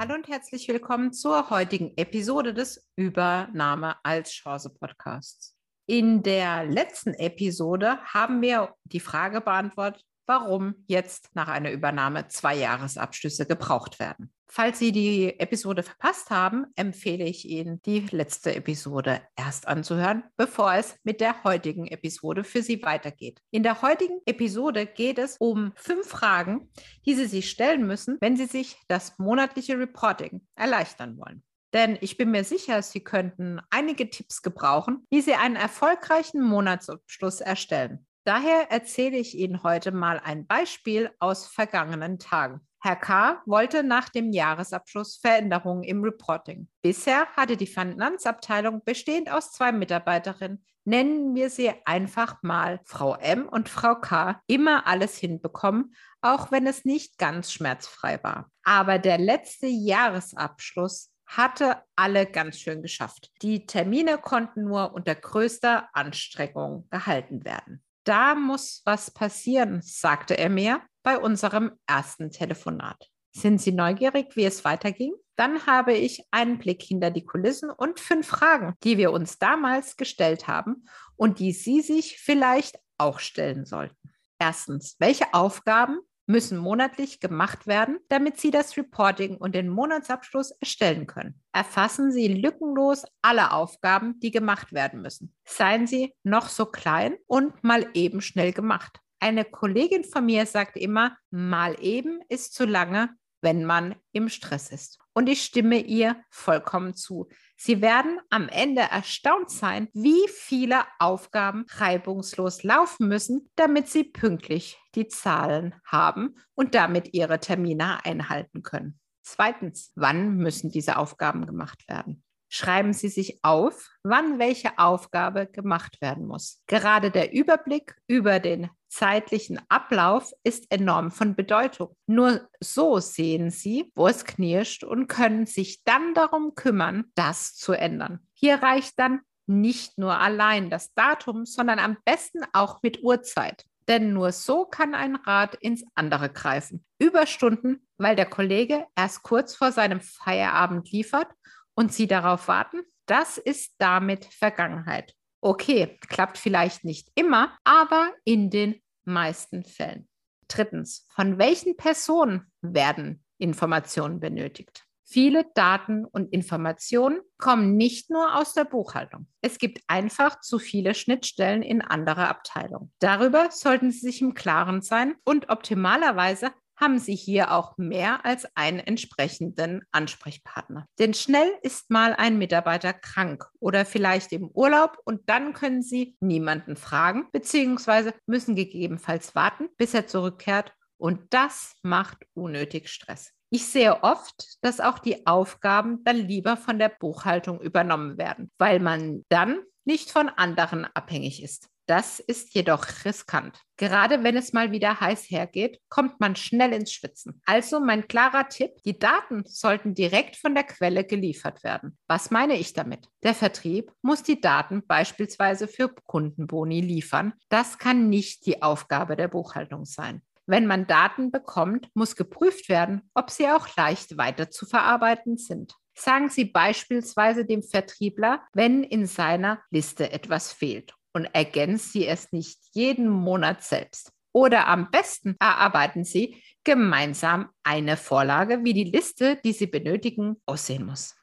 Hallo und herzlich willkommen zur heutigen Episode des Übernahme als Chance Podcasts. In der letzten Episode haben wir die Frage beantwortet, warum jetzt nach einer Übernahme zwei Jahresabschlüsse gebraucht werden. Falls Sie die Episode verpasst haben, empfehle ich Ihnen, die letzte Episode erst anzuhören, bevor es mit der heutigen Episode für Sie weitergeht. In der heutigen Episode geht es um fünf Fragen, die Sie sich stellen müssen, wenn Sie sich das monatliche Reporting erleichtern wollen. Denn ich bin mir sicher, Sie könnten einige Tipps gebrauchen, wie Sie einen erfolgreichen Monatsabschluss erstellen. Daher erzähle ich Ihnen heute mal ein Beispiel aus vergangenen Tagen. Herr K. wollte nach dem Jahresabschluss Veränderungen im Reporting. Bisher hatte die Finanzabteilung bestehend aus zwei Mitarbeiterinnen, nennen wir sie einfach mal Frau M und Frau K, immer alles hinbekommen, auch wenn es nicht ganz schmerzfrei war. Aber der letzte Jahresabschluss hatte alle ganz schön geschafft. Die Termine konnten nur unter größter Anstrengung gehalten werden. Da muss was passieren, sagte er mir bei unserem ersten Telefonat. Sind Sie neugierig, wie es weiterging? Dann habe ich einen Blick hinter die Kulissen und fünf Fragen, die wir uns damals gestellt haben und die Sie sich vielleicht auch stellen sollten. Erstens, welche Aufgaben müssen monatlich gemacht werden, damit Sie das Reporting und den Monatsabschluss erstellen können. Erfassen Sie lückenlos alle Aufgaben, die gemacht werden müssen. Seien sie noch so klein und mal eben schnell gemacht. Eine Kollegin von mir sagt immer, mal eben ist zu lange, wenn man im Stress ist. Und ich stimme ihr vollkommen zu. Sie werden am Ende erstaunt sein, wie viele Aufgaben reibungslos laufen müssen, damit Sie pünktlich die Zahlen haben und damit Ihre Termine einhalten können. Zweitens, wann müssen diese Aufgaben gemacht werden? schreiben Sie sich auf, wann welche Aufgabe gemacht werden muss. Gerade der Überblick über den zeitlichen Ablauf ist enorm von Bedeutung. Nur so sehen Sie, wo es knirscht und können sich dann darum kümmern, das zu ändern. Hier reicht dann nicht nur allein das Datum, sondern am besten auch mit Uhrzeit. Denn nur so kann ein Rad ins andere greifen. Überstunden, weil der Kollege erst kurz vor seinem Feierabend liefert und Sie darauf warten, das ist damit Vergangenheit. Okay, klappt vielleicht nicht immer, aber in den meisten Fällen. Drittens, von welchen Personen werden Informationen benötigt? Viele Daten und Informationen kommen nicht nur aus der Buchhaltung. Es gibt einfach zu viele Schnittstellen in andere Abteilungen. Darüber sollten Sie sich im Klaren sein und optimalerweise haben Sie hier auch mehr als einen entsprechenden Ansprechpartner. Denn schnell ist mal ein Mitarbeiter krank oder vielleicht im Urlaub und dann können Sie niemanden fragen bzw. müssen gegebenenfalls warten, bis er zurückkehrt und das macht unnötig Stress. Ich sehe oft, dass auch die Aufgaben dann lieber von der Buchhaltung übernommen werden, weil man dann nicht von anderen abhängig ist. Das ist jedoch riskant. Gerade wenn es mal wieder heiß hergeht, kommt man schnell ins Schwitzen. Also mein klarer Tipp, die Daten sollten direkt von der Quelle geliefert werden. Was meine ich damit? Der Vertrieb muss die Daten beispielsweise für Kundenboni liefern. Das kann nicht die Aufgabe der Buchhaltung sein. Wenn man Daten bekommt, muss geprüft werden, ob sie auch leicht weiter zu verarbeiten sind. Sagen Sie beispielsweise dem Vertriebler, wenn in seiner Liste etwas fehlt und ergänzt Sie es nicht jeden Monat selbst. Oder am besten erarbeiten Sie gemeinsam eine Vorlage, wie die Liste, die Sie benötigen, aussehen muss.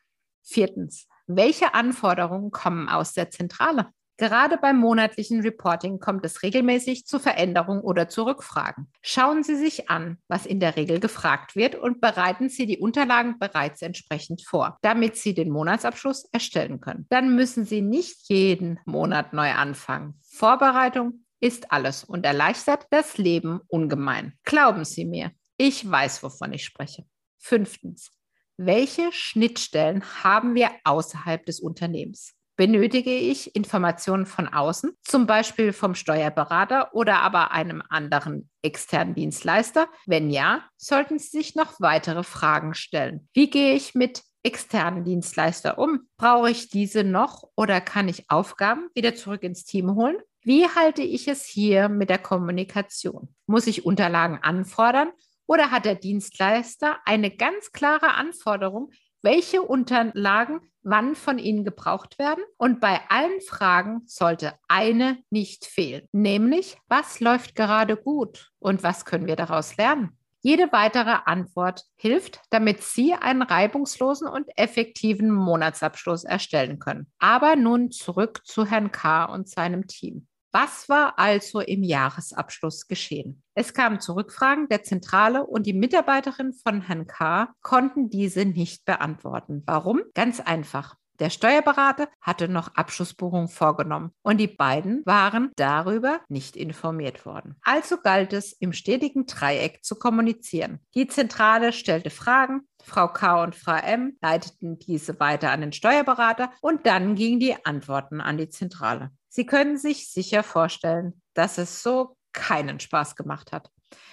Viertens, welche Anforderungen kommen aus der Zentrale? Gerade beim monatlichen Reporting kommt es regelmäßig zu Veränderungen oder zu Rückfragen. Schauen Sie sich an, was in der Regel gefragt wird und bereiten Sie die Unterlagen bereits entsprechend vor, damit Sie den Monatsabschluss erstellen können. Dann müssen Sie nicht jeden Monat neu anfangen. Vorbereitung ist alles und erleichtert das Leben ungemein. Glauben Sie mir, ich weiß, wovon ich spreche. Fünftens. Welche Schnittstellen haben wir außerhalb des Unternehmens? Benötige ich Informationen von außen, zum Beispiel vom Steuerberater oder aber einem anderen externen Dienstleister? Wenn ja, sollten Sie sich noch weitere Fragen stellen. Wie gehe ich mit externen Dienstleister um? Brauche ich diese noch oder kann ich Aufgaben wieder zurück ins Team holen? Wie halte ich es hier mit der Kommunikation? Muss ich Unterlagen anfordern oder hat der Dienstleister eine ganz klare Anforderung, welche Unterlagen wann von Ihnen gebraucht werden? Und bei allen Fragen sollte eine nicht fehlen, nämlich was läuft gerade gut und was können wir daraus lernen? Jede weitere Antwort hilft, damit Sie einen reibungslosen und effektiven Monatsabschluss erstellen können. Aber nun zurück zu Herrn K. und seinem Team. Was war also im Jahresabschluss geschehen? Es kamen zu Rückfragen der Zentrale und die Mitarbeiterin von Herrn K. konnten diese nicht beantworten. Warum? Ganz einfach. Der Steuerberater hatte noch Abschlussbuchungen vorgenommen und die beiden waren darüber nicht informiert worden. Also galt es, im stetigen Dreieck zu kommunizieren. Die Zentrale stellte Fragen, Frau K. und Frau M. leiteten diese weiter an den Steuerberater und dann gingen die Antworten an die Zentrale. Sie können sich sicher vorstellen, dass es so keinen Spaß gemacht hat.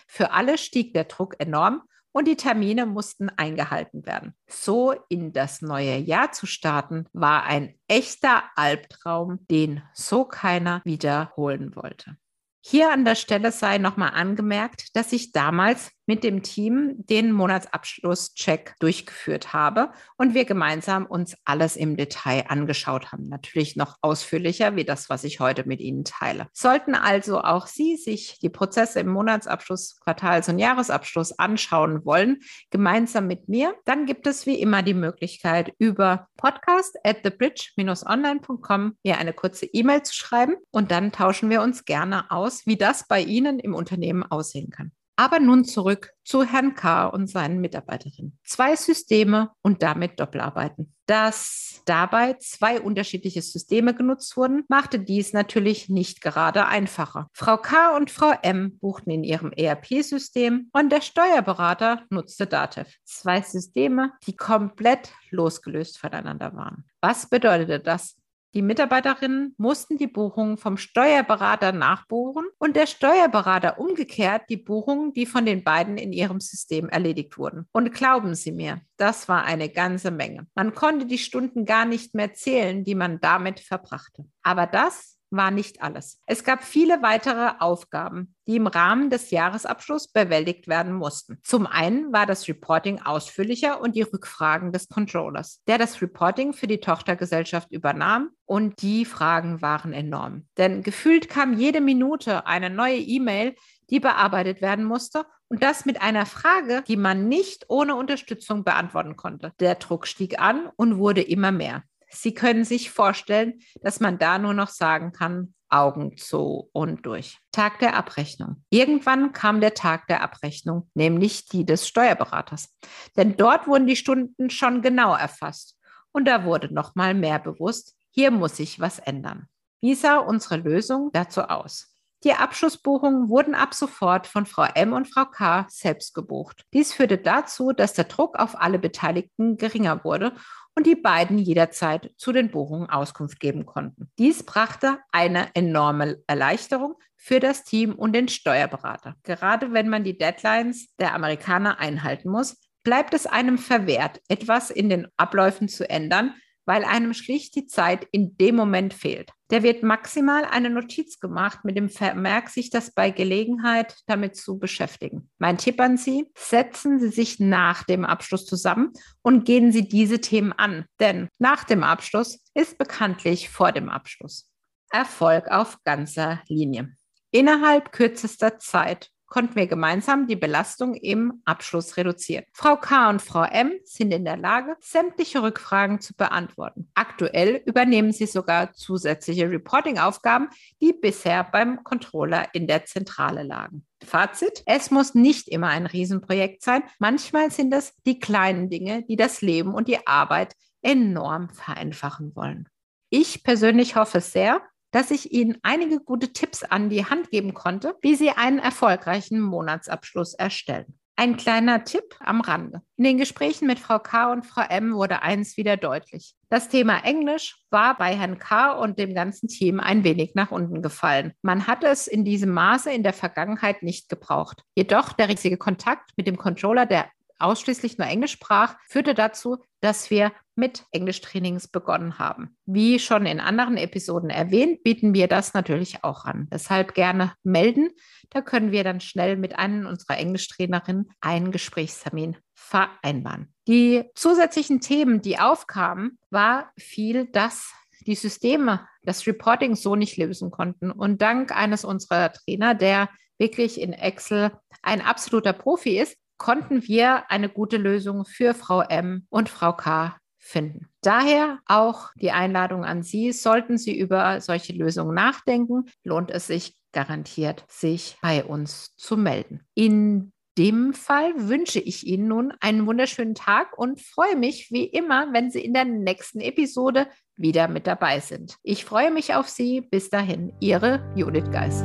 Für alle stieg der Druck enorm und die Termine mussten eingehalten werden. So in das neue Jahr zu starten, war ein echter Albtraum, den so keiner wiederholen wollte. Hier an der Stelle sei nochmal angemerkt, dass ich damals mit dem Team den Monatsabschlusscheck durchgeführt habe und wir gemeinsam uns alles im Detail angeschaut haben. Natürlich noch ausführlicher wie das, was ich heute mit Ihnen teile. Sollten also auch Sie sich die Prozesse im Monatsabschluss, Quartals- und Jahresabschluss anschauen wollen, gemeinsam mit mir, dann gibt es wie immer die Möglichkeit, über podcast at thebridge-online.com mir eine kurze E-Mail zu schreiben und dann tauschen wir uns gerne aus, wie das bei Ihnen im Unternehmen aussehen kann. Aber nun zurück zu Herrn K. und seinen Mitarbeiterinnen. Zwei Systeme und damit Doppelarbeiten. Dass dabei zwei unterschiedliche Systeme genutzt wurden, machte dies natürlich nicht gerade einfacher. Frau K. und Frau M. buchten in ihrem ERP-System und der Steuerberater nutzte Datev. Zwei Systeme, die komplett losgelöst voneinander waren. Was bedeutete das? Die Mitarbeiterinnen mussten die Buchungen vom Steuerberater nachbuchen und der Steuerberater umgekehrt die Buchungen, die von den beiden in ihrem System erledigt wurden. Und glauben Sie mir, das war eine ganze Menge. Man konnte die Stunden gar nicht mehr zählen, die man damit verbrachte. Aber das war nicht alles. Es gab viele weitere Aufgaben, die im Rahmen des Jahresabschlusses bewältigt werden mussten. Zum einen war das Reporting ausführlicher und die Rückfragen des Controllers, der das Reporting für die Tochtergesellschaft übernahm und die Fragen waren enorm. Denn gefühlt kam jede Minute eine neue E-Mail, die bearbeitet werden musste und das mit einer Frage, die man nicht ohne Unterstützung beantworten konnte. Der Druck stieg an und wurde immer mehr. Sie können sich vorstellen, dass man da nur noch sagen kann, Augen zu und durch. Tag der Abrechnung. Irgendwann kam der Tag der Abrechnung, nämlich die des Steuerberaters. Denn dort wurden die Stunden schon genau erfasst. Und da wurde noch mal mehr bewusst, hier muss sich was ändern. Wie sah unsere Lösung dazu aus? Die Abschlussbuchungen wurden ab sofort von Frau M und Frau K selbst gebucht. Dies führte dazu, dass der Druck auf alle Beteiligten geringer wurde und die beiden jederzeit zu den Buchungen Auskunft geben konnten. Dies brachte eine enorme Erleichterung für das Team und den Steuerberater. Gerade wenn man die Deadlines der Amerikaner einhalten muss, bleibt es einem verwehrt, etwas in den Abläufen zu ändern, weil einem schlicht die Zeit in dem Moment fehlt. Der wird maximal eine Notiz gemacht mit dem Vermerk, sich das bei Gelegenheit damit zu beschäftigen. Mein Tipp an Sie, setzen Sie sich nach dem Abschluss zusammen und gehen Sie diese Themen an, denn nach dem Abschluss ist bekanntlich vor dem Abschluss. Erfolg auf ganzer Linie. Innerhalb kürzester Zeit konnten wir gemeinsam die Belastung im Abschluss reduzieren. Frau K. und Frau M. sind in der Lage, sämtliche Rückfragen zu beantworten. Aktuell übernehmen sie sogar zusätzliche Reporting-Aufgaben, die bisher beim Controller in der Zentrale lagen. Fazit, es muss nicht immer ein Riesenprojekt sein. Manchmal sind es die kleinen Dinge, die das Leben und die Arbeit enorm vereinfachen wollen. Ich persönlich hoffe sehr, dass ich Ihnen einige gute Tipps an die Hand geben konnte, wie Sie einen erfolgreichen Monatsabschluss erstellen. Ein kleiner Tipp am Rande. In den Gesprächen mit Frau K. und Frau M. wurde eins wieder deutlich. Das Thema Englisch war bei Herrn K. und dem ganzen Team ein wenig nach unten gefallen. Man hat es in diesem Maße in der Vergangenheit nicht gebraucht. Jedoch der riesige Kontakt mit dem Controller, der ausschließlich nur Englisch sprach, führte dazu, dass wir mit Englischtrainings begonnen haben. Wie schon in anderen Episoden erwähnt, bieten wir das natürlich auch an. Deshalb gerne melden. Da können wir dann schnell mit einem unserer Englischtrainerinnen einen Gesprächstermin vereinbaren. Die zusätzlichen Themen, die aufkamen, war viel, dass die Systeme das Reporting so nicht lösen konnten. Und dank eines unserer Trainer, der wirklich in Excel ein absoluter Profi ist, konnten wir eine gute Lösung für Frau M und Frau K finden. Daher auch die Einladung an Sie, sollten Sie über solche Lösungen nachdenken, lohnt es sich garantiert, sich bei uns zu melden. In dem Fall wünsche ich Ihnen nun einen wunderschönen Tag und freue mich wie immer, wenn Sie in der nächsten Episode wieder mit dabei sind. Ich freue mich auf Sie. Bis dahin, Ihre Judith Geis.